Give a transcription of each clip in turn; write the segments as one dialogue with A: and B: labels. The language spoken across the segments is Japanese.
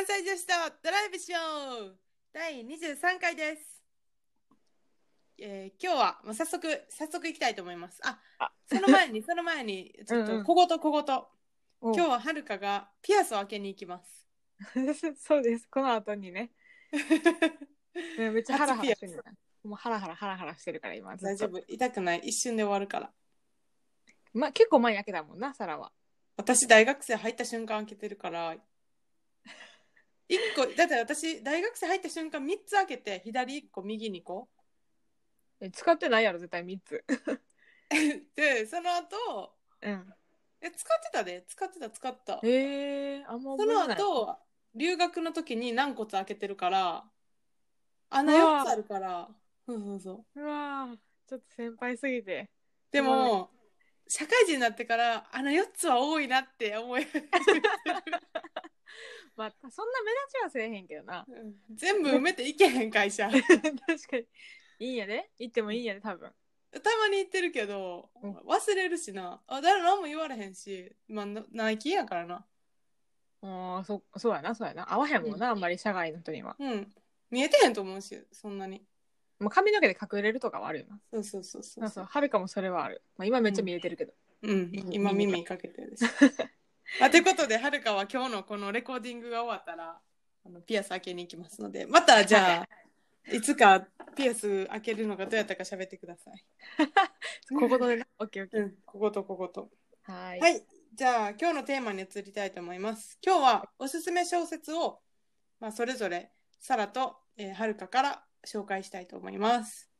A: 関西女子とドライブしよう第23回です。えー今日はもう早速、早速行きたいと思います。あ、
B: あ
A: その前に、その前に、ちょっ
B: うんうん
A: と小言小言。
B: 今
A: 今日ははるかがピアスを開けに行きます。
B: そうです。この後にね。ねめっちゃハラハラしてる。もうハラハラハラハラしてるから今。
A: 大丈夫。痛くない。一瞬で終わるから。
B: まあ結構前に開けたもんな、サラは。
A: 私、大学生入った瞬間開けてるから、一個、だって私、大学生入った瞬間3つ開けて、左1個、右2個。
B: え使ってないやろ、絶対3つ。
A: で、その後、
B: うん。
A: え、使ってたで。使ってた、使った。
B: へえー、あんま
A: その
B: 覚えてない。
A: 後、留学の時に軟骨開けてるから、穴
B: うわ
A: 4つあるから、そうそうそう。
B: うわーちょっと先輩すぎて。
A: でも、社会人になってから、穴4つは多いなって思い始めてる
B: まあ、そんな目立ちはせえへんけどな。
A: うん全部埋めていけへん会社。た
B: 確かに。いいんやで。行ってもいいんやで、多分。
A: まに言ってるけど、
B: うん
A: 忘れるしな。あ、誰何も言われへんし、まあ、なナイキやからな。
B: ああ、そ、そうやな、そうやな。合わへんもんな、あんまり社外の人には。
A: うん。見えてへんと思うし、そんなに。
B: まあ、髪の毛で隠れるとかはあるよな。
A: そうそうそうそう。
B: そうそう、はるかもそれはある。まあ、今めっちゃ見えてるけど。
A: うん、
B: 耳
A: 今耳かけてるし。まあ、ということで、はるかは今日のこのレコーディングが終わったら、あのピアス開けに行きますので、またじゃあ、いつかピアス開けるのがどうやったか喋ってください。
B: こことでな。オッケーオッケー。
A: うん、こことここと。
B: はーい。
A: はい、じゃあ今日のテーマに移りたいと思います。今日はおすすめ小説を、まあ、それぞれサラと、えー、はるかから紹介したいと思います。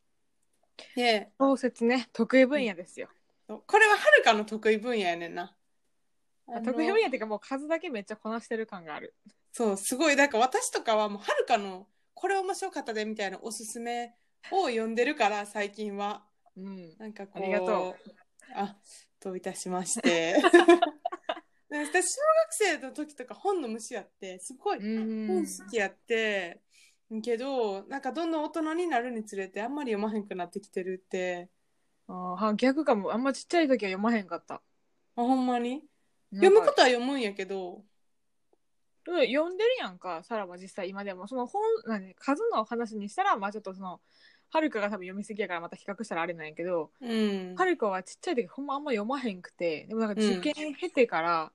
A: で、
B: 小説ね、得意分野ですよ。
A: これははるかの得意分野やねんな。あの
B: 得意分野っていうかもう数だけめっちゃこなしてる感がある。
A: そう、すごい。だから私とかはもうはるかのこれ面白かったでみたいなおすすめを読んでるから最近は。
B: うん。
A: なんかこう。
B: ありがと
A: う。あ、どういたしまして。で私小学生の時とか本の虫やってすごい
B: うん
A: 本好きやって、けどなんかどんどん大人になるにつれてあんまり読まへんくなってきてるって
B: あーは逆かも。あんまちっちゃい時は読まへんかった。
A: あほんまに？読むことは読むんやけど。
B: うん読んでるやんか、サラは実際今でも。その本、何数の話にしたら、まあちょっとその、はるかが多分読みすぎやからまた比較したらあれなんやけど、
A: うん。
B: はるかはちっちゃい時ほんまあんま読まへんくて、でもなんか
A: うん。
B: 受験経てから、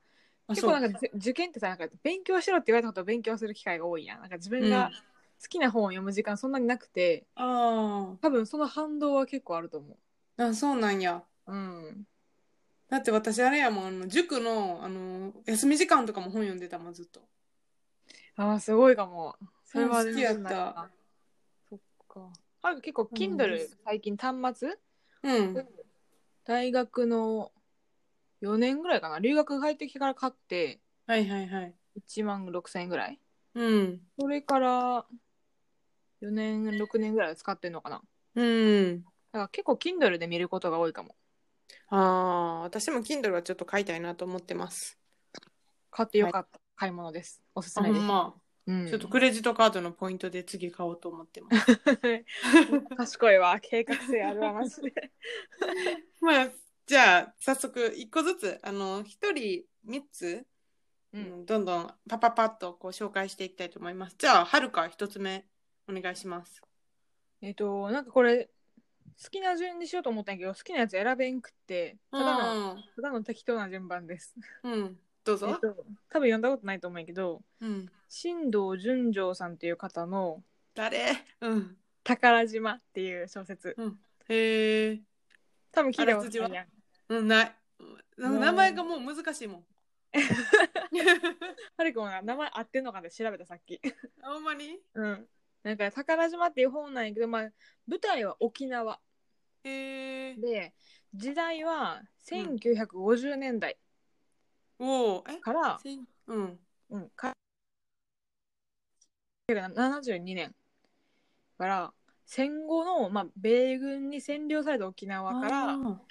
B: 結構なんかぜ受験ってさなんか勉強しろって言われたことを勉強する機会が多いやん。なんか自分が好きな本を読む時間そんなになくて
A: あ
B: 多分その反動は結構あると思
A: ーあそうなんや。
B: ううん
A: だって私あれやもんあの塾のあの休み時間とかも本読んでたもんずっと。
B: あーすごいかも。それは
A: うん好きやった。
B: そっか。は結構 Kindle 最近端末？
A: うん。
B: 大学の4年ぐらいかな。留学帰ってきてから買って
A: はいはいはい。
B: 1万6000円ぐらい。
A: うん。
B: それから4年6年ぐらい使ってんのかな。
A: うん。
B: だから結構 Kindle で見ることが多いかも
A: ああ私も Kindle はちょっと買いたいなと思ってます
B: 買ってよかった買い物です。おすすめです。
A: ま
B: うん
A: ちょっとクレジットカードのポイントで次買おうと思ってます
B: 賢いわ。計画性あるわ、マジで。
A: まあじゃあ早速一個ずつあの一人三つ、
B: う。
A: うんん、どんどんパパパッとこう紹介していきたいと思いますじゃあはるか一つ目お願いします
B: えっ、と、なんかこれ、好きな順にしようと思ったんやけど、好きなやつ選べんくって、ただの、ただの適当な順番です。
A: うん、うん、どうぞ、
B: えっと、多分読んだことないと思うんやけど、
A: うん、
B: 新藤純丈さんっていう方の
A: 誰？うん。
B: 宝島っていう小説。
A: へえ
B: 多分聞いたことないやん。
A: うんない。
B: うん。
A: 名前がもう難しいもん。
B: はるくんが名前合ってんのかって調べたさっき。
A: あほんまに？
B: うん。なんか宝島っていう本なんやけど、まあ、舞台は沖縄。
A: へえ
B: で時代は1950年代。
A: おおえ？
B: から、
A: せんうん。
B: うん、か72年。から戦後の、まあ、米軍に占領された沖縄から
A: あ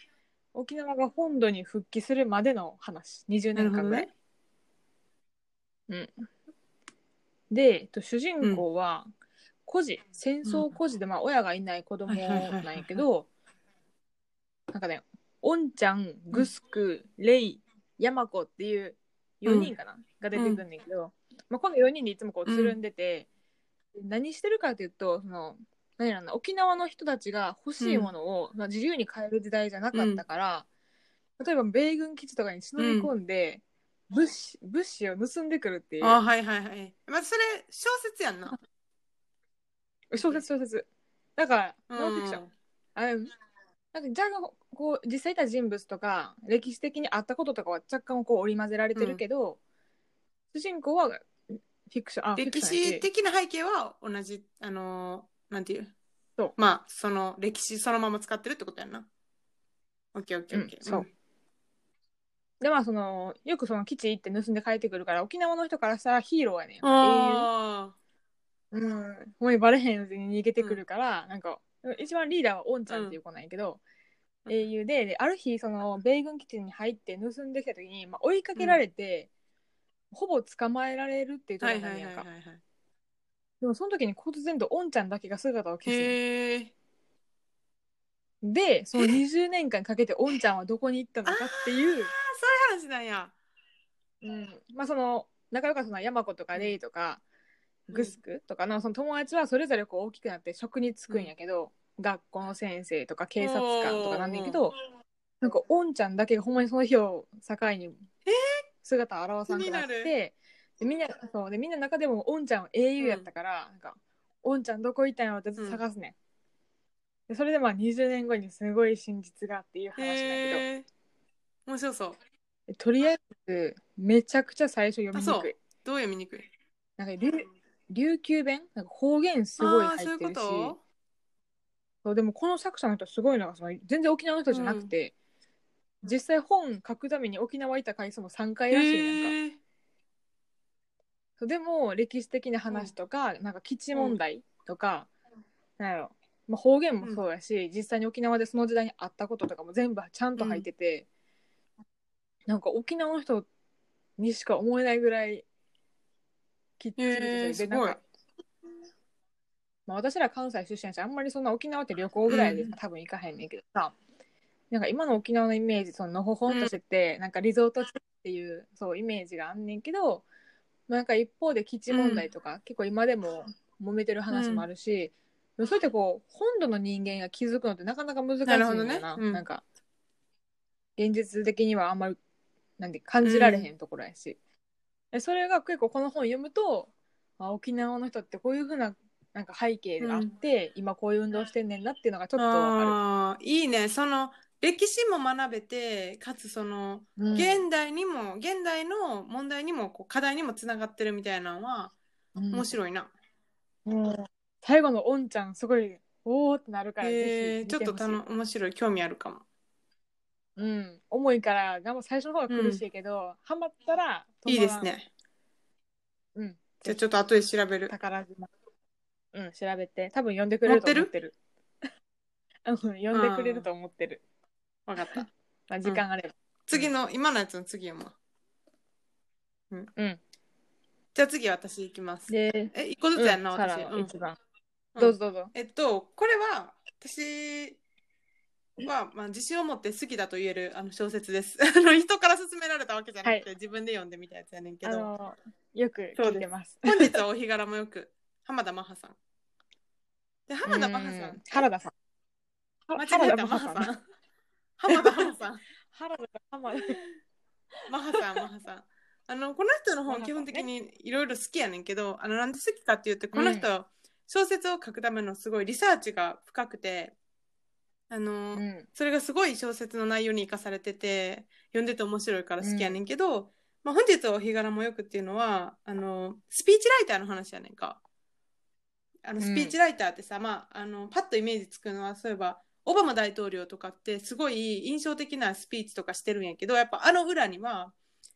B: 沖縄が本土に復帰するまでの話。20年間ぐらい。うん、で、えっと、主人公は孤児戦争孤児で、まあ、親がいない子供なんやけどなんかねおんちゃんグスクレイヤマコっていう4人かな、が出てくるんだけど、まあ、この4人でいつもこうつるんでて、何してるかというとその何やろな沖縄の人たちが欲しいものを、まあ、自由に買える時代じゃなかったから、例えば米軍基地とかに忍び込んで、物資物資を盗んでくるっていう。
A: あはいはいはい。まあそれ小説やんな
B: 小説小説。だから
A: うん
B: ノンフィクション、あうん。なんかじゃあこう実際いた人物とか歴史的にあったこととかは若干こう織り交ぜられてるけど、主人公はフィクションあ
A: 歴史的な背景は同じあのーなんていう？
B: そう。
A: まあその歴史そのまま使ってるってことやんな。オッケーオッケーオッケー。
B: うんそう。でまあそのよくその基地行って盗んで帰ってくるから沖縄の人からしたらヒーローやねん英
A: あ
B: 雄うん。ほんまにバレへんうちに逃げてくるから、なんか一番リーダーはオンちゃんっていう子なんやけど、英雄でである日その米軍基地に入って盗んできた時に、まあ、追いかけられて、ほぼ捕まえられるっていう
A: あ
B: 状態なんやんか、でもその時に忽然とオンちゃんだけが姿を消すでその20年間かけてオンちゃんはどこに行ったのかっていう。
A: あそういう話なんや。
B: うん、まあその仲良かったのは山子とかレイとか、
A: うん
B: グスクとかのその友達はそれぞれこう大きくなって職に就くんやけど、学校の先生とか警察官とかなんだけどなんかオンちゃんだけがほんまにその日を境に姿を現さなくなってでみんなそうでみんなの中でもオンちゃんは英雄やったから、なんかオンちゃんどこ行ったんやろってずっと探すねん、でそれでまあ20年後にすごい真実がっていう話なんやけど
A: 面白そう。
B: でとりあえずめちゃくちゃ最初読みにくい。
A: どう読みにくい？
B: なんか琉琉球弁？なんか方言すごい
A: あーそういう
B: 入ってるし。
A: こ
B: そうでもこの作者の人すごいのがその全然沖縄の人じゃなくて、実際本書くために沖縄行った回数も3
A: と
B: 回らしいねんか。そうでも歴史的な話とか、なんか基地問題とか、なんやろ、まあ、方言もそうやし、実際に沖縄でその時代にあったこととかも全部ちゃんと入ってて、なんか沖縄の人にしか思えないぐらいきっちりとして
A: へー
B: なんか、まあ、私ら関西出身やしあんまりそんな沖縄って旅行ぐらいで
A: うん。
B: 多分行かへんねんけどさ、なんか今の沖縄のイメージそののほほんとしてて、なんかリゾート地っていうそうイメージがあんねんけど、まあ、なんか一方で基地問題とか、結構今でも揉めてる話もあるし、でもそうやってこう本土の人間が気づくのってなかなか難しいんだよな
A: なね。うん。
B: なんか現実的にはあんまりなんで感じられへんところやし、でそれが結構この本読むとあ沖縄の人ってこういうふうななんか背景があって、今こういう運動してんねんなっていうのがちょっとわ
A: あーいいね。その歴史も学べてかつその現代にも現代の問題にもこう課題にもつながってるみたいなのは
B: うん。
A: 面白いな、
B: 最後のおんちゃんすごいおーってなるから、
A: えちょっとたの面白い。興味あるかも
B: うん、重いから頑張最初の方が苦しいけど、ハマったら
A: いいですね。
B: うん。
A: じゃあちょっと後で調べる。
B: 宝島。うん調べて。多分読 んでくれると思ってる。うん読んでくれると思ってる。
A: わかった。
B: まあ時間あれば。
A: 次の、今のやつの次読むわ
B: うん。
A: じゃあ次私行きます。
B: で
A: え一個ずつやんな、
B: うんサラ
A: 私、うん。
B: は一番、
A: うん。
B: どうぞどうぞ。
A: えっとこれは私は、まあ、自信を持って好きだと言えるあの小説です。あの人から勧められたわけじゃなくて、自分で読んでみたやつやねんけど。
B: あのよく聞いてます。
A: 本日はお日柄もよく浜田真帆さん。で浜田真帆さ
B: うん。ん原田さん。
A: 間違えた真帆さん。浜田真帆さん。
B: 原田浜田
A: マハさん、マハさん。あの、この人の本、基本的にいろいろ好きやねんけど、あの、なんで好きかっていうと、この人、小説を書くためのすごいリサーチが深くて、あの、
B: うん。
A: それがすごい小説の内容に生かされてて、読んでて面白いから好きやねんけど、まあ、本日はお日柄もよくっていうのは、あの、スピーチライターの話やねんか。あの、
B: うん。
A: スピーチライターってさ、まあ、あの、パッとイメージつくのは、そういえば、オバマ大統領とかってすごい印象的なスピーチとかしてるんやけど、やっぱあの裏には、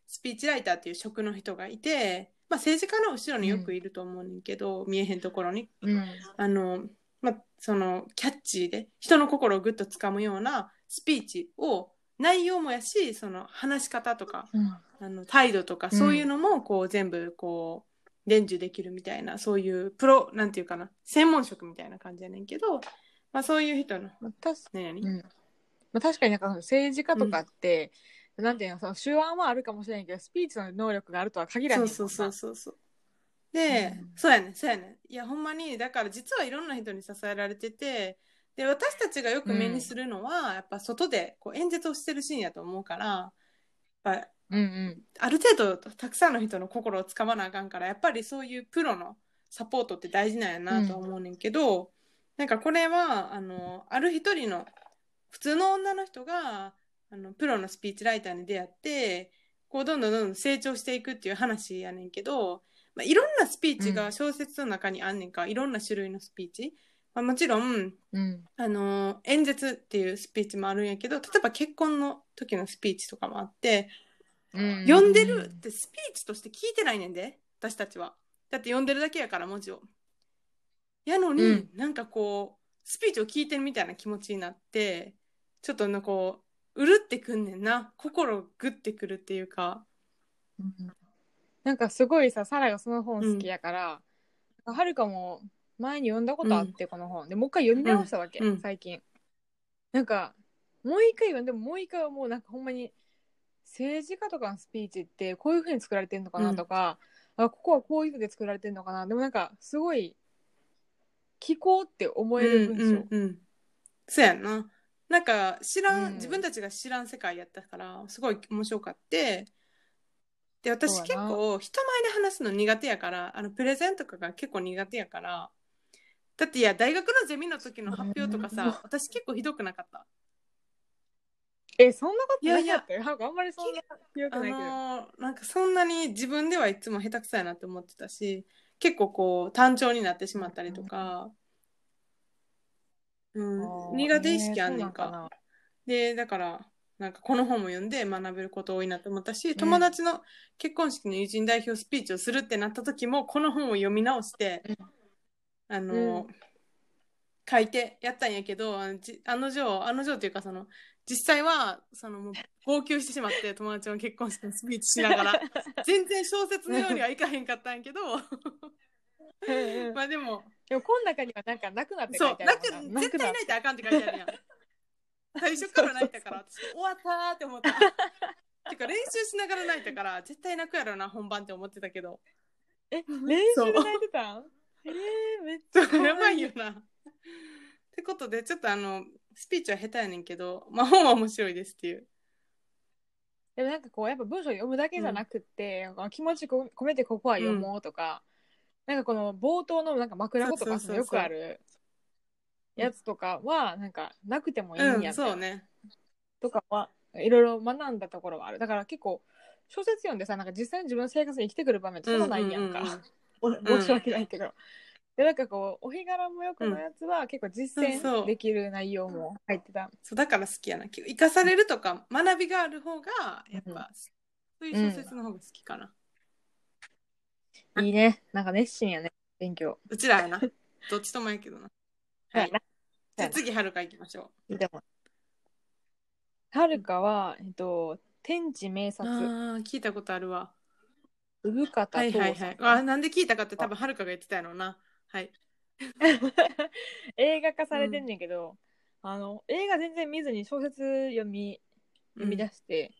A: スピーチライターっていう職の人がいて、まあ、政治家の後ろによくいると思うねんけど、見えへんところに。
B: うん。
A: あの、まあ、その、キャッチーで、人の心をぐっとつかむようなスピーチを、内容もやし、その、話し方とか、
B: うん。
A: あの、態度とか、
B: うん。
A: そういうのも、こう、全部、こう、伝授できるみたいな、そういう、プロ、なんていうかな、専門職みたいな感じやねんけど、まあ、そういう人の、
B: まあ、うん。まあ、確かになんか政治家とかって、なんていうのその手腕はあるかもしれんけどスピーチの能力があるとは限らな。
A: そうそうそうそうそうで、
B: うん。
A: そうやねそうやねいやほんまにだから実はいろんな人に支えられててで私たちがよく目にするのは、やっぱ外でこう演説をしてるシーンやと思うからやっぱ
B: うんうん。
A: ある程度たくさんの人の心をつかまなあかんからやっぱりそういうプロのサポートって大事なんやなとは思うねんけど、なんかこれはあのある一人の普通の女の人があのプロのスピーチライターに出会ってこうどんどんどんどん成長していくっていう話やねんけど、まあ、いろんなスピーチが小説の中にあんねんか、いろんな種類のスピーチ、まあ、もちろん
B: うん。
A: あの演説っていうスピーチもあるんやけど例えば結婚の時のスピーチとかもあって
B: うん。
A: 読んでるってスピーチとして聞いてないねんで私たちは。だって読んでるだけやから文字を。やのに、
B: うん。
A: なんかこうスピーチを聞いてるみたいな気持ちになってちょっとなんかこううるってくんねんな。心グッてくるっていうか。
B: うんなんかすごいさサラがその本好きやから、はるかも前に読んだことあって、この本。でもう一回読み直したわけ、
A: うん。
B: 最近。なんかもう一回読んでももう一回はもうなんかほんまに政治家とかのスピーチってこういうふうに作られてるのかなとか、あここはこういうふうで作られてるのかな。でもなんかすごい聞こうって思える文章、
A: うんうんうん。そうやんな。なんか知らん、
B: うん。
A: 自分たちが知らん世界やったからすごい面白かってで私結構人前で話すの苦手やからあのプレゼンとかが結構苦手やからだっていや大学のゼミの時の発表とか
B: うん。
A: さ私結構ひどくなかった？
B: えそんなことなかったよなんかあんまりそんな強く
A: あ
B: ないけど、
A: のーなんかそんなに自分ではいつも下手くそやなって思ってたし結構こう単調になってしまったりとか、うん。
B: あー。
A: 苦手意識あんねんか。でだからなんかこの本も読んで学べること多いなと思ったし
B: ん。
A: 友達の結婚式の友人代表スピーチをするってなった時もこの本を読み直して、あの、
B: うん。
A: 書いてやったんやけどあのじあの女あの女っていうかその実際はそのもう号泣してしまって友達の結婚式のスピーチしながら。全然小説のようにはいかへんかったんやけど。まあでも
B: でもこの中にはなんかなくなって書
A: そ
B: いうてあるもんな。
A: 絶対泣いたらあかんって書いてあるやん最初から泣いたから 私終わったーって思った。てか練習しながら泣いたから絶対泣くやろな本番って思ってたけど。
B: え 練習で泣いてたん？えー、めっちゃ
A: やばいよな。ってことでちょっとあのスピーチは下手やねんけどまあ本は面白いですっていう。
B: でもなんかこうやっぱ文章読むだけじゃなくって、気持ちこ込めてここは読もうとか、なんかこの冒頭のなんか枕言葉
A: そうそうそうそう
B: よくあるやつとかはなんかなくてもいいんや
A: うん
B: みたいな。
A: そうね。
B: とかはいろいろ学んだところはある。だから結構小説読んでさなんか実際に自分の生活に生きてくる場面ってそんなないやんか、申し訳ないけど、でなんかこうお日柄もよくのやつは結構実践できる内容も入ってた。
A: そうだから好きやな。生かされるとか学びがある方がやっぱ、
B: うん。
A: そういう小説の方が好きかな、
B: いいね。なんか熱心やね勉強。
A: うちらやな。どっちともやけどなはい。
B: な
A: じゃあ次はるか行きましょ
B: いいと思うはるかは、えっと、天地名
A: う
B: 察、
A: ああ聞いたことあるわ。
B: 産方
A: はい
B: 父さん、
A: はいはいあなんで聞いたかって多分はるかが言ってたやろうな。はい。
B: 映画化されてんねんけど、あの映画全然見ずに小説読み読み出して、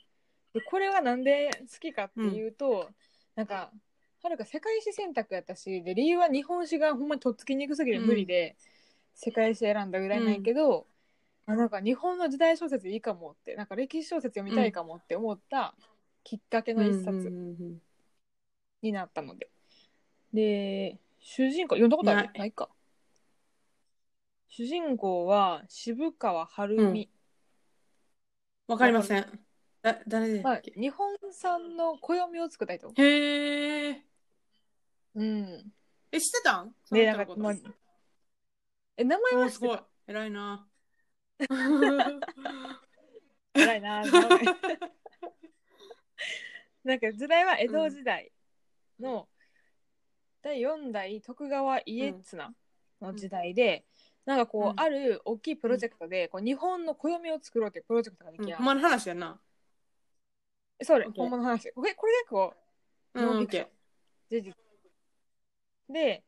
B: でこれはなんで好きかっていうと、なんかはるか世界史選択やったしで理由は日本史がほんまにとっつきにくすぎて無理で、世界史選んだぐらいなんやけど、あなんか日本の時代小説いいかもってなんか歴史小説読みたいかもって思ったきっかけの一冊になったので、で主人公読んだことある？
A: ない。
B: ないか。主人公は渋川晴美、
A: わかりません。だ誰だ
B: は
A: っけ、
B: い。日本産の暦を作った人。
A: へえ
B: うん。
A: え知ってたん？
B: で、なんか、まあえ、名前
A: おーすごい。偉いな。
B: 偉いな。なんか時代は江戸時代の第4代徳川家綱の時代で、なんかこう、
A: うん。
B: ある大きいプロジェクトで、こう日本の暦を作ろうっていうプロジェクトができや、
A: うん。ほんまの話やな。
B: それ、
A: OK
B: 本物の話。これこれ結構
A: うん
B: ノンフィ
A: OK
B: クション事実。で、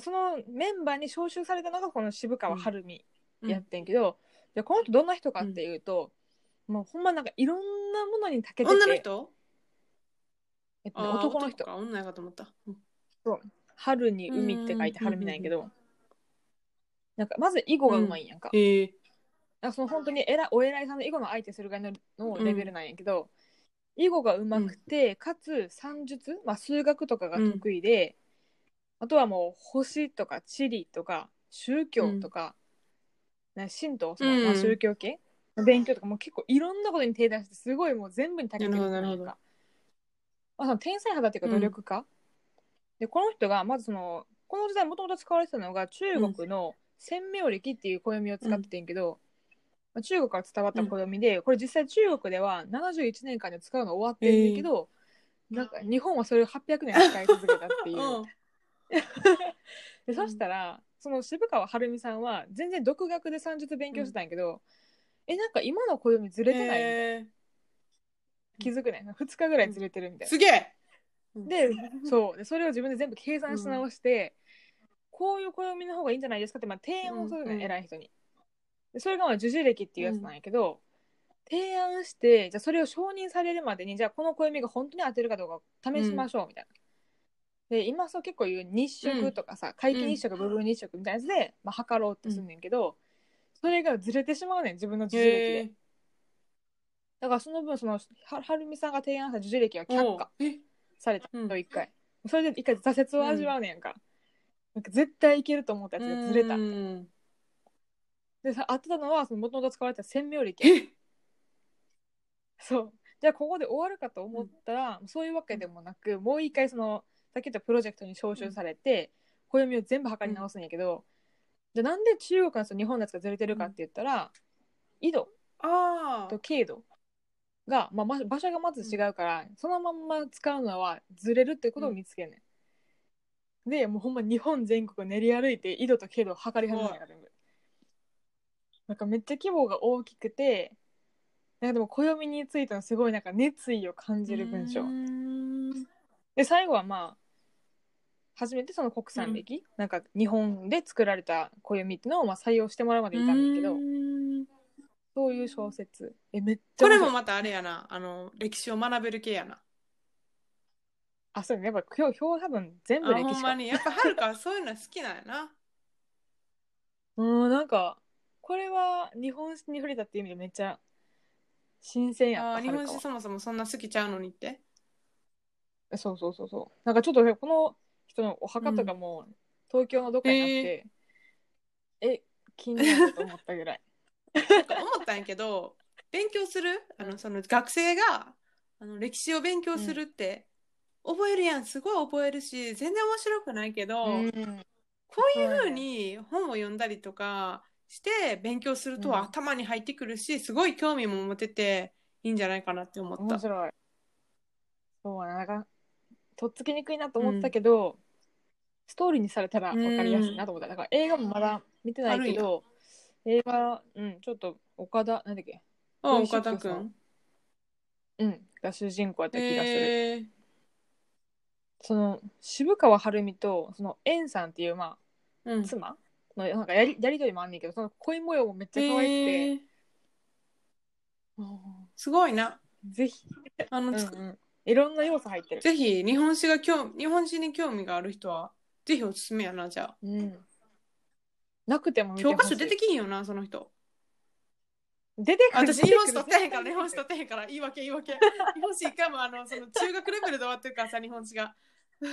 B: そのメンバーに招集されたのがこの渋川晴美やってんけど、じゃあこの人どんな人かっていうと、もうほんまなんかいろんなものに長けてて。
A: 女の人？
B: えっとね男の人。
A: か。女やかと思った。うん。
B: 春に海って書いて
A: うん
B: 春見なんやけど、なんかまず囲碁がうまいんやんか,、
A: へえ。
B: なんかその本当に偉いお偉いさんの囲碁の相手するぐらいののレベルなんやけど、囲碁がうまくて、かつ算術、まあ、数学とかが得意で、あとはもう星とか地理とか宗教とか、な神道その、宗教系の勉強とかもう結構いろんなことに手出してすごいもう全部に長けてる人な
A: るほどなる
B: か、まあ、その天才肌っていうか努力家、でこの人がまずそのこの時代もともと使われてたのが中国の千明暦っていう暦を使っててんけど、まあ中国から伝わった暦で、これ実際中国では71年間で使うの終わってるんだけど、なんか日本はそれを800年使い続けたっていう。
A: うん。
B: でそしたらその渋川晴美さんは全然独学で算術勉強してたんやけど、えなんか今の暦ずれてない、
A: へ
B: 気づくね。2日ぐらいずれてるみたいな。
A: ーす。げえ。
B: でそう。でそれを自分で全部計算し直して、こういう暦の方がいいんじゃないですかって、まあ、提案をするの、偉い人に。でそれがまあ樹樹暦っていうやつなんやけど、提案してじゃあそれを承認されるまでにじゃあこの暦が本当に当てるかどうか試しましょうみたいな。で今そう結構言う日食とかさ、皆既日食部分日食みたいなやつで、まあ、測ろうってすんねんけど、それがずれてしまうねん自分の樹樹暦で。だからその分そのははるみさんが提案した樹樹暦は却下
A: え？
B: された
A: うん。
B: と一回、それで一回挫折を味わうねやんか,、なんか絶対いけると思ったやつがずれた
A: うん。
B: でさ当てたのはもともと使われてた千明暦
A: え？
B: そう。じゃあここで終わるかと思ったら、そういうわけでもなくもう一回そのさっき言ったプロジェクトに招集されて、暦を全部測り直すんやけど、じゃあなんで中国の日本のやつがずれてるかって言ったら、緯度
A: ああ
B: と。経度が、まあ、ま場所がまず違うから、そのまんま使うのはずれるってことを見つけるねん。でもうほんま日本全国練り歩いて緯度と経度を測り始めたから全部。なんかめっちゃ規模が大きくてなんかでも暦についてのすごいなんか熱意を感じる文章
A: う。ん
B: で最後はまあ初めてその国産暦、なんか日本で作られた暦っていうのをまあ採用してもらうまでいたんだけど、
A: うん。
B: そういう小説。えめっちゃ
A: これもまたあれやな、あの、歴史を学べる系やな。
B: あそうね。やっぱ今日今日多分全部
A: あ、
B: 歴史か。
A: ほんまに。やっぱはるかはそういうの好きなんやな。
B: うんなんかこれは日本史に触れたっていう意味でめっちゃ新鮮やった
A: 日本史そもそもそんな好きちゃうのにって。
B: はそうそうそうそう。なんかちょっとねこの人のお墓とかも東京のどっかにあって、え気になると思ったぐらい。
A: なんか思ったんやけど、勉強する？あのその学生があの歴史を勉強するって、覚えるやん、すごい覚えるし、全然面白くないけど、
B: うん。
A: こういうふうに本を読んだりとかして勉強すると
B: うん。
A: 頭に入ってくるし、すごい興味も持てていいんじゃないかなって思った。
B: 面白い。そうな。んかとっつきにくいなと思ったけど、ストーリーにされたら分かりやすいなと思った。だから映画もまだ見てないけど映画うんちょっと岡田なんだっけ？
A: あ、岡田く
B: さん。
A: ん。
B: うんが主人公やった気がする、
A: えー。
B: その渋川晴美とその円さんっていうま
A: うん。
B: あ妻？のなんかやりやりとりもあんねんけどその恋模様もめっちゃ可愛くて、
A: えー。すごいな。
B: ぜひ、
A: あの、
B: うんうん、いろんな要素入ってる、
A: ぜひ日本史が興日本史に興味がある人はぜひおすすめやなじゃあ。
B: うん、なくても見てほしい。
A: 教科書出てきひんよなその人。
B: 出てくる。
A: 私日本史取ってへんから日本史取ってへんから。言い訳言い訳。日本史一回もあのその中学レベルで終わってるからさ日本史が。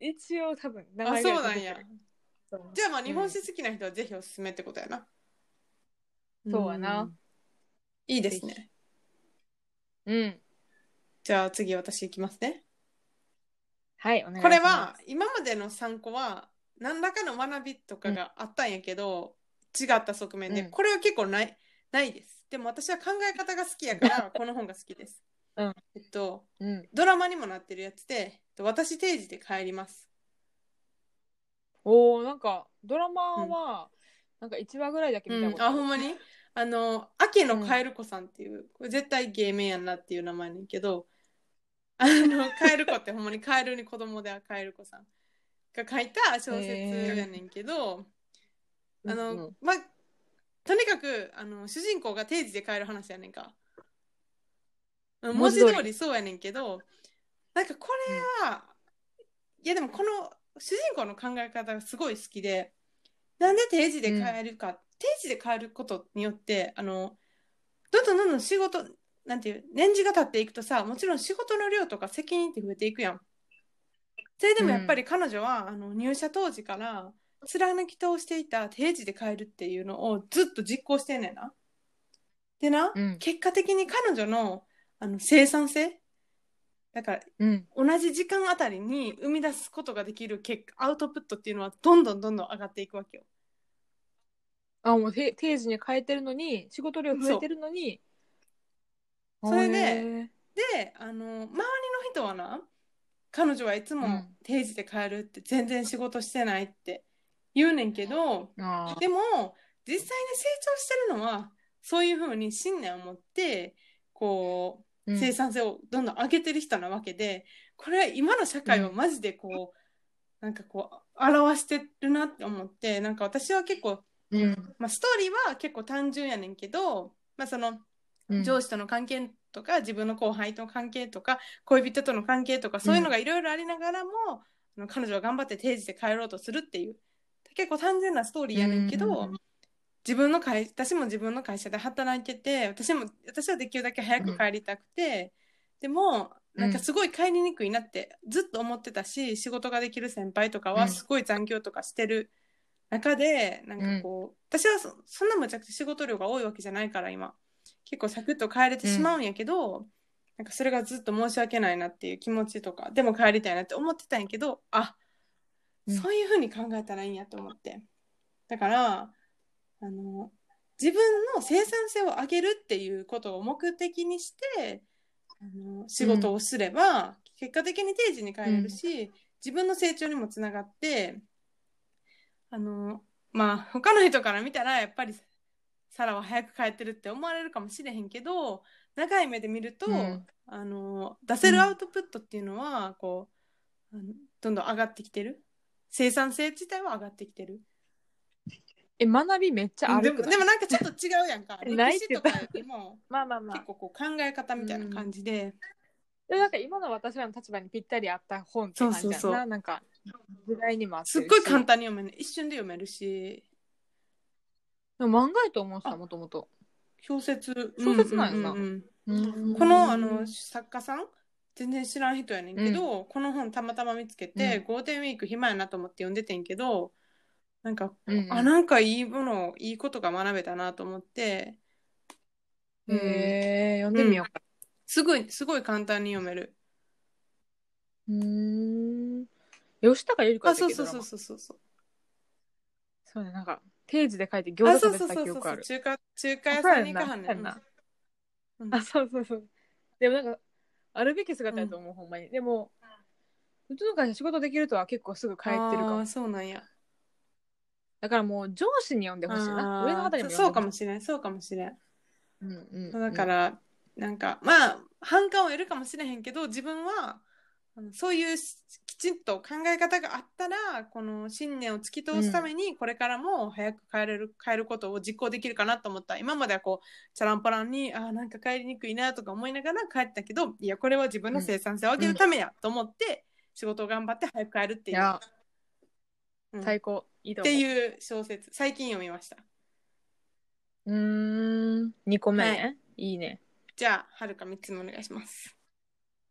B: 一応多分名
A: あ
B: 前
A: そうなんや。じゃあまあ日本史好きな人はぜひおすすめってことやな、
B: そうやな。
A: うんいいですね。
B: うん。
A: じゃあ次私いきますね
B: はいお願いします。
A: これは今までの参考は何らかの学びとかがあったんやけど、違った側面で、
B: うん。
A: これは結構ないないです。でも私は考え方が好きやから この本が好きです、
B: うん。
A: えっと
B: うん。
A: ドラマにもなってるやつでえっと私定時で帰ります。
B: おーなんかドラマは、なんか1話ぐらいだけ見たこと
A: あほんまに？あの秋のカエル子さんっていう、これ絶対芸名やんなっていう名前ねんけど あのカエル子ってほんまにカエルに子供ではカエル子さんが書いた小説やねんけど、あの、
B: うん。うん
A: まあとにかくあの主人公が定時で帰る話やねんか。うん文
B: 文字通り
A: そうやねんけどなんかこれは、いやでもこの主人公の考え方がすごい好きでなんで定時で帰るか、定時で帰ることによってあのどんどんどんどん仕事なんていう年次が経っていくとさもちろん仕事の量とか責任って増えていくやん。それでもやっぱり彼女は、あの入社当時から貫き通していた定時で帰るっていうのをずっと実行してんねんな。でな、
B: うん
A: 結果的に彼女のあの生産性だから
B: うん。
A: 同じ時間あたりに生み出すことができる結果アウトプットっていうのはどんどんどんどん上がっていくわけよ。
B: あ、もうて定時に変えてるのに、仕事量増えてるのに。
A: それでであの周りの人はな彼女はいつも
B: うん。
A: 定時で帰るって全然仕事してないって言うねんけどでも実際に成長してるのはそういうふうに信念を持ってこう
B: うん。
A: 生産性をどんどん上げてる人なわけで、これは今の社会をマジでこう、なんかこう表してるなって思ってなんか私は結構、
B: うん。
A: まあ、ストーリーは結構単純やねんけど、まあ、その
B: うん
A: 上司との関係とか自分の後輩との関係とか恋人との関係とかそういうのがいろいろありながらも、あの彼女は頑張って定時で帰ろうとするっていう。結構単純なストーリーやねんけど、
B: うん
A: 自分の会私も自分の会社で働いてて私も私はできるだけ早く帰りたくて、でもなんかすごい帰りにくいなってずっと思ってたし仕事ができる先輩とか
B: うん。
A: はすごい残業とかしてる中で、なんかこう私はそそんなむちゃくちゃ仕事量が多いわけじゃないから今結構サクッと帰れてしまうんやけど、なんかそれがずっと申し訳ないなっていう気持ちとかでも帰りたいなって思ってたんやけどあ
B: うん。
A: そういうふうに考えたらいいんやと思って。だからあの自分の生産性を上げるっていうことを目的にしてあの仕事をすれば、結果的に定時に帰れるし、自分の成長にもつながってあのまあ他の人から見たらやっぱりサラは早く帰ってるって思われるかもしれへんけど長い目で見ると、
B: うん。
A: あの出せるアウトプットっていうのは、こうあのどんどん上がってきてる。生産性自体は上がってきてる。
B: え、学びめっちゃある
A: でもなんかちょっと違うやんか。歴史とかよりも
B: まあまあまあ。
A: 結。構こう考え方みたいな感じで、
B: でなんか今の私らの立場にぴったりあった本って感じだな。
A: そうそうそう。
B: なんか時代にも
A: すっごい簡単に読める。一瞬で読めるし
B: でも漫画やと思ってたもともと。
A: 小説。
B: 小説なんやな。
A: うんうんうん
B: こ
A: このあの作家さん？全然知らん人やねんけど、この本たまたま見つけて、
B: うん。
A: ゴールデンウィーク暇やなと思って読んでてんけどなんか、
B: うん
A: あなんかいいものいいことが学べたなと思って、うん。
B: へえ読んでみようか。
A: すごいすごい簡単に読める。
B: うーん。吉高由里子や
A: あ
B: ったっけ？
A: そうそうそう
B: ドラマ
A: そうそう。そう
B: そうね、なんか定時で書いて餃
A: あ
B: 子食べてた記憶ある。
A: 中華中華屋さんに行かはんね
B: あそうやんな
A: うん
B: あ、そうそうそう。でもなんか、あるべき姿やと思う、ほんまに。でも、うちの会社仕事できるとは結構すぐ帰ってるか
A: あ
B: も
A: ー。そうなんや
B: だからもう上司に読んでほしいな。上の方にも
A: そうかもしれんそうかもしれん
B: い。うんうん
A: だから、なんかまあ反感を得るかもしれへんけど自分はあのそういうしきちんと考え方があったらこの信念を突き通すためにこれからも早く帰れる帰ることを実行できるかなと思った今まではこうチャランポランにあーなんか帰りにくいなとか思いながら帰ったけどいやこれは自分の生産性を上げるためやと思って仕事を頑張って早く帰るっていう、うんっ
B: 最高。いいと思う。
A: ていう小説最近読みました
B: うーん。2個目ね。、
A: はい
B: いね。
A: じゃあはるか3つ目お願いします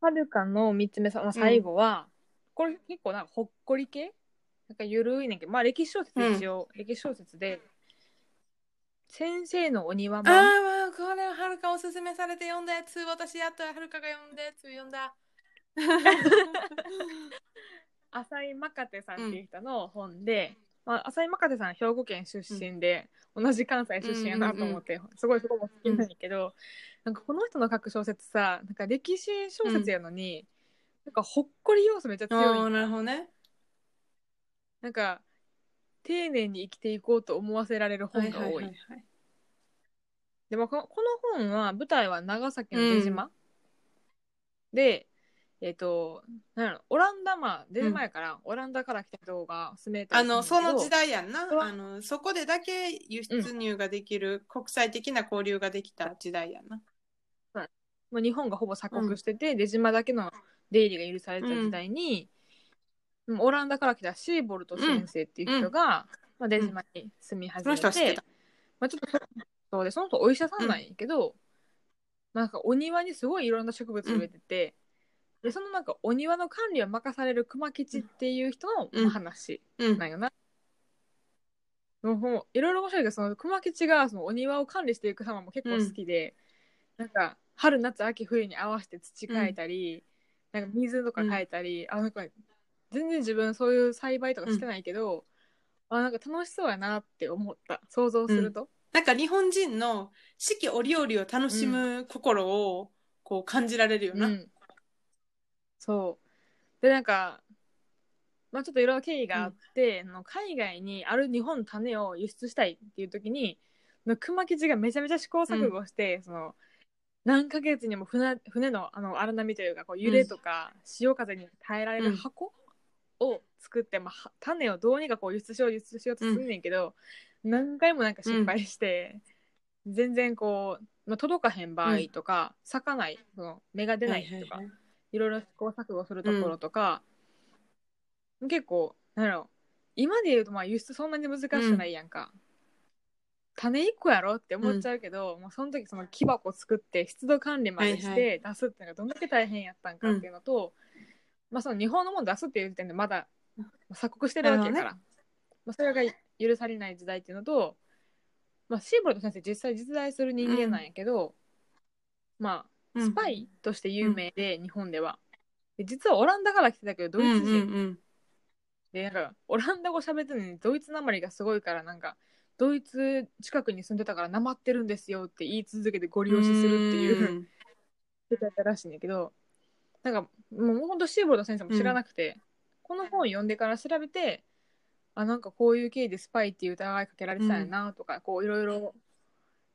B: はるかの3つ目さ、まあ、最後は、これ結構なんかほっこり系？なんかゆるいねんけど、まあ歴史小説一応、歴史小説で、先生のお庭
A: ああ
B: 版。
A: まあこれはるかおすすめされて読んだやつ。私やっとはるかが読んだやつ読んだ。
B: 浅井真手さんっていう人の本で、まあ、浅井真手さん兵庫県出身で、同じ関西出身やなと思って、すごいそこも好きなんやけど、なんかこの人の書く小説さなんか歴史小説やのに、なんかほっこり要素めっちゃ強い。
A: なるほどね。
B: なんか丁寧に生きていこうと思わせられる本が多い。
A: はいはいはいはい。
B: でもこのこの本は舞台は長崎の出島、でえっ、となんやろオランダまあ出る前から、オランダから来た人が住めた
A: あのその時代やんな。あのそこでだけ輸出入ができる、国際的な交流ができた時代やんな
B: もう日本がほぼ鎖国してて、出島だけの出入りが許されてた時代に、もうオランダから来たシーボルト先生っていう人が、まあ、出島に住み始めて、まあ、ちょっとそそうでその人お医者さんなんやけど、なんかお庭にすごいいろんな植物植えてて、でそのなんかお庭の管理を任される熊吉っていう人の話
A: うん。
B: なんよな。もういろいろ面白いけどその熊吉がそのお庭を管理していく様も結構好きで、なんか春夏秋冬に合わせて土変えたり、なんか水とか変えたり、あなんか全然自分そういう栽培とかしてないけど、あなんか楽しそうやなって思った。想像すると。
A: なんか日本人の四季折々を楽しむ心をこう感じられるよな、
B: うん、そう。でなんかまあちょっといろいろ経緯があって、あの海外にある日本の種を輸出したいっていう時にの熊吉がめちゃめちゃ試行錯誤して、その何ヶ月にも船船のあの荒波というかこう揺れとか潮風に耐えられる箱を作って、まあ、は種をどうにかこう輸出しよう輸出しようとするねんけど、何回もなんか失敗して、全然こう、まあ、届かへん場合とか、咲かないその芽が出ないとか、
A: はい
B: ろいろ試行錯誤するところとか、結構なんやろ今で言うとまあ輸出そんなに難しくないやんか、種1個やろって思っちゃうけど、もうその時その木箱作って湿度管理までし
A: はい
B: て出すっていうのがどんだけ大変やったんかっていうのと、まあその日本のもの出すっていう時点でまだ鎖国してるわけやから、
A: なる
B: まあ、それが許されない時代っていうのと、まあ、シーボルト先生実際実在する人間なんやけど、まあスパイとして有名で、日本では。で実はオランダから来てたけどドイツ人、
A: うんうんうん。
B: でなんかオランダ語喋ってるのにドイツなまりがすごいからなんかドイツ近くに住んでたからなまってるんですよって言い続けてご利用しするっていう
A: うん。
B: 出てたらしいんだけどなんかもうほんとシーボルト先生も知らなくて、この本読んでから調べてあなんかこういう経緯でスパイっていう疑いかけられてたんやなとか、こういろいろ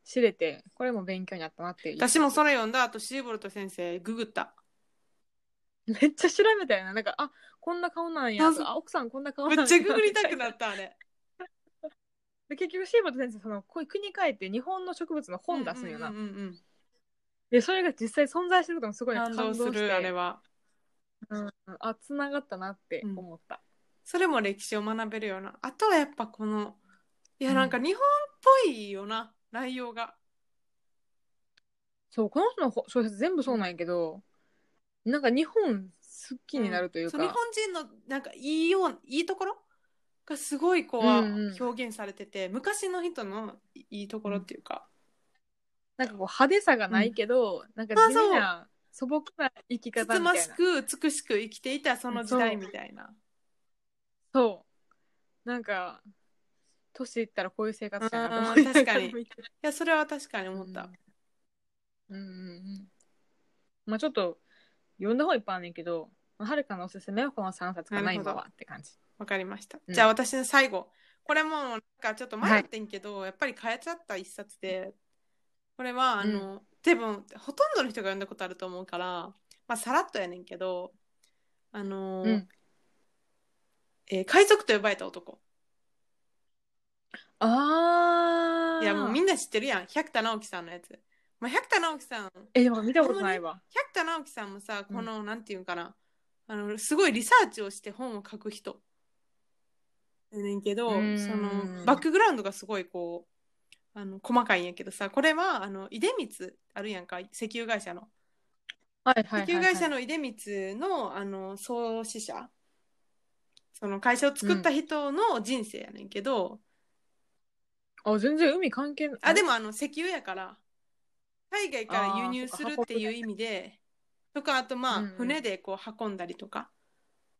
B: 知れてこれも勉強になったなっていう。
A: 私もそれ読んだ後シーボルト先生ググった。
B: めっちゃ調べたよな。なんかあこんな顔なんや。
A: あ
B: 奥さんこんな顔なんや。
A: めっちゃググりたくなったあれ
B: で結局シーボルト先生そのこう国帰って日本の植物の本出すんよな、
A: うんうんうん
B: でそれが実際存在してることもすごい
A: 感動するあれは。
B: うん、あつながったなって思った、
A: それも歴史を学べるよな。あとはやっぱこのいや
B: うん。
A: なんか日本っぽいよな、内容が。
B: そうこの人のほ小説全部そうなんやけどなんか日本好きになるというか、
A: そう日本人のなんかいいよういいところがすごいこう、
B: うんうん。
A: 表現されてて昔の人のいいところっていうか、
B: なんかこう派手さがないけど、なんか地味な素朴な生き
A: つつ
B: 方みたいな。
A: ましく美しく生きていたその時代みたいな。
B: そう。なんか年いったらこういう生活したいなと思
A: 確かに。いやそれは確かに思った、
B: うんうんうん。うんまあちょっと読んだ本いっぱいあるねんけどまあはるかのおすすめはこの3冊かな今はって感じ
A: わかりました、
B: うん。
A: じゃあ私の最後。これもなんかちょっと迷ってんけど、やっぱり変えちゃった一冊でこれはあの、多分ほとんどの人が読んだことあると思うからまあさらっとやねんけどあのー
B: うん。
A: えー海賊と呼ばれた男。
B: ああ
A: いやもうみんな知ってるやん。百田直樹さんのやつ、まあ、百田直樹さん
B: えでも見たことないわ。
A: 百田直樹さんもさ
B: うん。
A: この、なんていうんかな。あのすごいリサーチをして本を書く人やねんけど
B: うん。
A: そのバックグラウンドがすごいこうあの細かいんやけどさこれはあの出光あるやんか石油会社の。
B: はいはい
A: 石油会社の出光のあの創始者。その会社を作った人の人生やねんけど、
B: あ全然海関係ない。
A: あでもあの石油やから。海外から輸入するっていう意味でとかあとまあ、
B: うんうん。
A: 船でこう運んだりとか。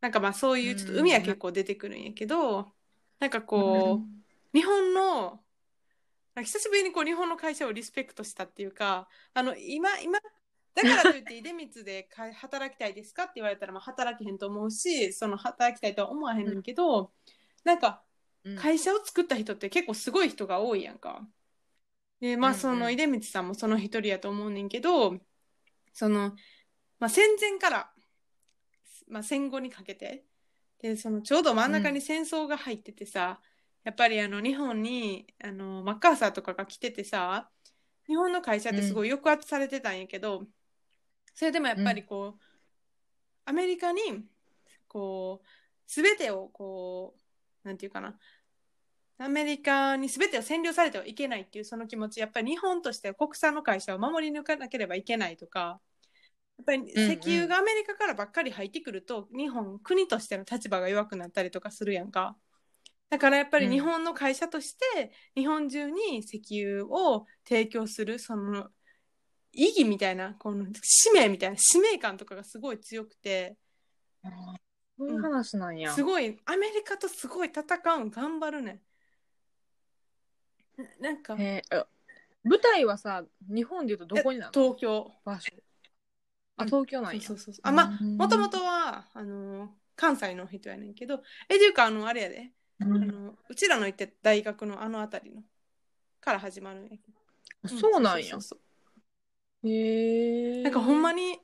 A: なんかまあそういうちょっと
B: うん
A: 海は結構出てくるんやけど、なんかこう、日本の久しぶりにこう日本の会社をリスペクトしたっていうかあの今今だからといって出光でか働きたいですかって言われたらまあ働けへんと思うしその働きたいとは思わへんねんけど、なんか
B: うん。
A: 会社を作った人って結構すごい人が多いやんか。でまあその出光さんもその一人やと思うねんけどその、まあ、戦前からまあ、戦後にかけてでそのちょうど真ん中に戦争が入っててさ、やっぱりあの日本にあのマッカーサーとかが来ててさ日本の会社ってすごい抑圧されてたんやけど、それでもやっぱりこう、アメリカにこう全てをこうなんていうかなアメリカに全てを占領されてはいけないっていうその気持ちやっぱり日本として国産の会社を守り抜かなければいけないとかやっぱり石油がアメリカからばっかり入ってくると、日本国としての立場が弱くなったりとかするやんか。だからやっぱり日本の会社として日本中に石油を提供するその意義みたいなこの使命みたいな使命感とかがすごい強くて。
B: そういう話なんや。
A: すごいアメリカとすごい戦う頑張るね。ななんか。
B: えー、あ舞台はさ、日本でいうとどこになるの？
A: 東京。
B: 場所。あ、
A: うん。
B: 東京なんや。
A: そうそうそうあまあ
B: うん。
A: もともとはあの関西の人やねんけどえっていうかあのあれやで、
B: うん。
A: あのうちらの行って大学のあの辺りのから始まるんやけど。
B: そうなんや。へえ。
A: なんかほんまに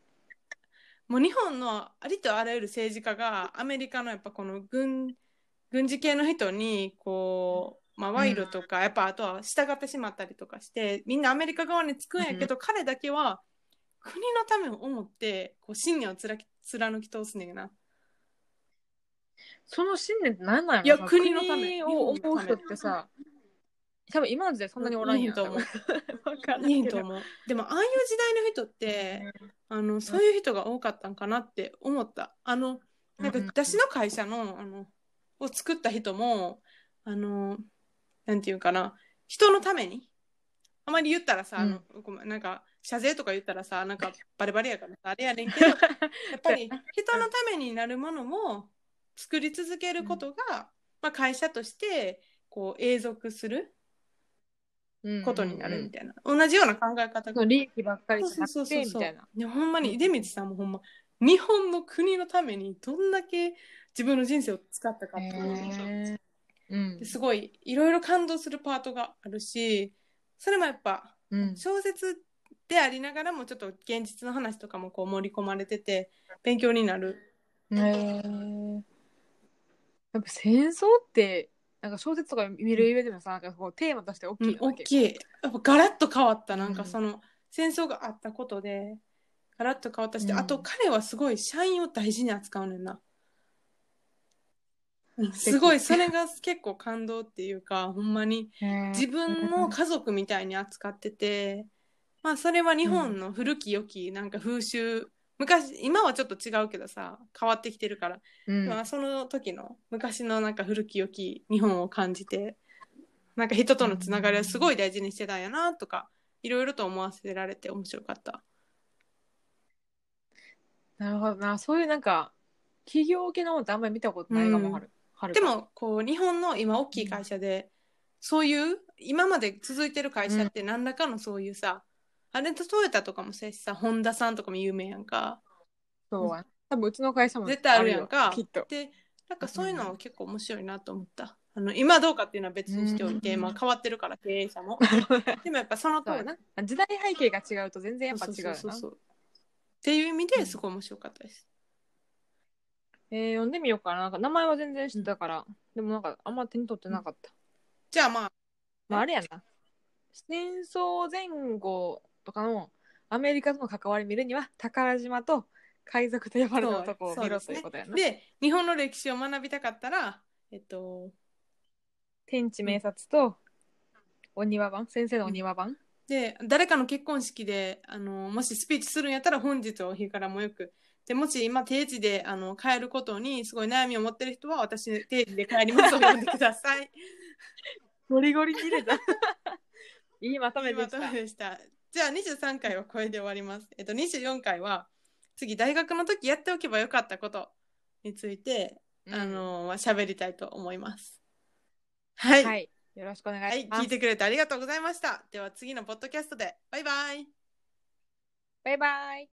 A: もう日本のありとあらゆる政治家がアメリカのやっぱこの軍軍事系の人にこう、まあ、賄賂とか、やっぱあとは従ってしまったりとかしてみんなアメリカ側につくんやけど、彼だけは国のためを思ってこう信念を貫き貫き通すねんな。
B: その信念って何なんやろ？
A: 国のため
B: 国を思う人ってさ、多分今の時代そんなにおらんやん。
A: いいと思う
B: かんないけど
A: いいと思う。でもああいう時代の人って、あのそういう人が多かったんかなって思った。あのなんか
B: うん
A: 私の会社のあのを作った人もあのなんていうかな人のためにあまり言ったらさ、あのごめんなんか謝罪とか言ったらさなんか バレバレやからさあれやねんけど やっぱり人のためになるものも作り続けることが、まあ、会社としてこう永続することになるみたいな、同じような考え方が。
B: 利益ばっかりじゃなくてみたいな。
A: いやほんま
B: うん。
A: に出光さんもほんま日本の国のためにどんだけ自分の人生を使ったかっていう。
B: へー。うん。
A: ですごいいろいろ感動するパートがあるしそれもやっぱ
B: うん。
A: 小説でありながらもちょっと現実の話とかもこう盛り込まれてて勉強になる。
B: へー。やっぱ戦争ってなんか小説とか見る上でもさ、なんかこうテーマとして大きいよね、
A: 大きい。やっぱガラッと変わった。なんか
B: うん。
A: その、戦争があったことでガラッと変わったし、
B: うん。
A: あと彼はすごい社員を大事に扱うねんな、うんすごい。それが結構感動っていうかほんまに。自分の家族みたいに扱ってて、まあそれは日本の古き良きなんか風習。昔今はちょっと違うけどさ変わってきてるから。
B: うん。
A: まあ、その時の昔のなんか古き良き日本を感じてなんか人とのつながりをすごい大事にしてたんやなとかいろいろと思わせられて面白かった。
B: なるほど。なそういうなんか企業系のものってあんまり見たことないかも、
A: うん
B: はるはる
A: でもこう日本の今大きい会社でそういう今まで続いてる会社って何らかのそういうさ、あれとトヨタとかもそうやしさ本田さんとかも有名やんか。
B: そうは多分うちの会社も
A: 絶対あるやんか。
B: きっと。
A: でなんかそういうのは結構面白いなと思った。あの今どうかっていうのは別にしておいて、
B: うん。
A: まあ、変わってるから経営者も。でもやっぱその通り
B: な。時代背景が違うと全然やっぱ違
A: うそうそうそうっていう意味ですごい面白かったです。
B: えー、読んでみようかな。なんか名前は全然知ってたから、でもなんかあんま手に取ってなかった、
A: じゃあまあ
B: まああれやな。戦争前後とかのアメリカとの関わり見るには宝島と海賊と呼ばれる男を見ろということやな、
A: で日本の歴史を学びたかったらえっと
B: 天地名察とお庭番先生のお庭番、
A: で誰かの結婚式であのもしスピーチするんやったら本日お日からもよくでもし今定時であの帰ることにすごい悩みを持ってる人は私定時で帰りますを読んでください。
B: ゴリゴリに入れた いいまとめでした
A: まとめでした。じゃあ23回はこれで終わります。えっと24回は次大学の時やっておけばよかったことについて、あの喋りたいと思います。はい、
B: はいよろしくお願
A: はいい
B: します、
A: 聞いてくれてありがとうございました。では次のポッドキャストでバイバイ。
B: バイバイ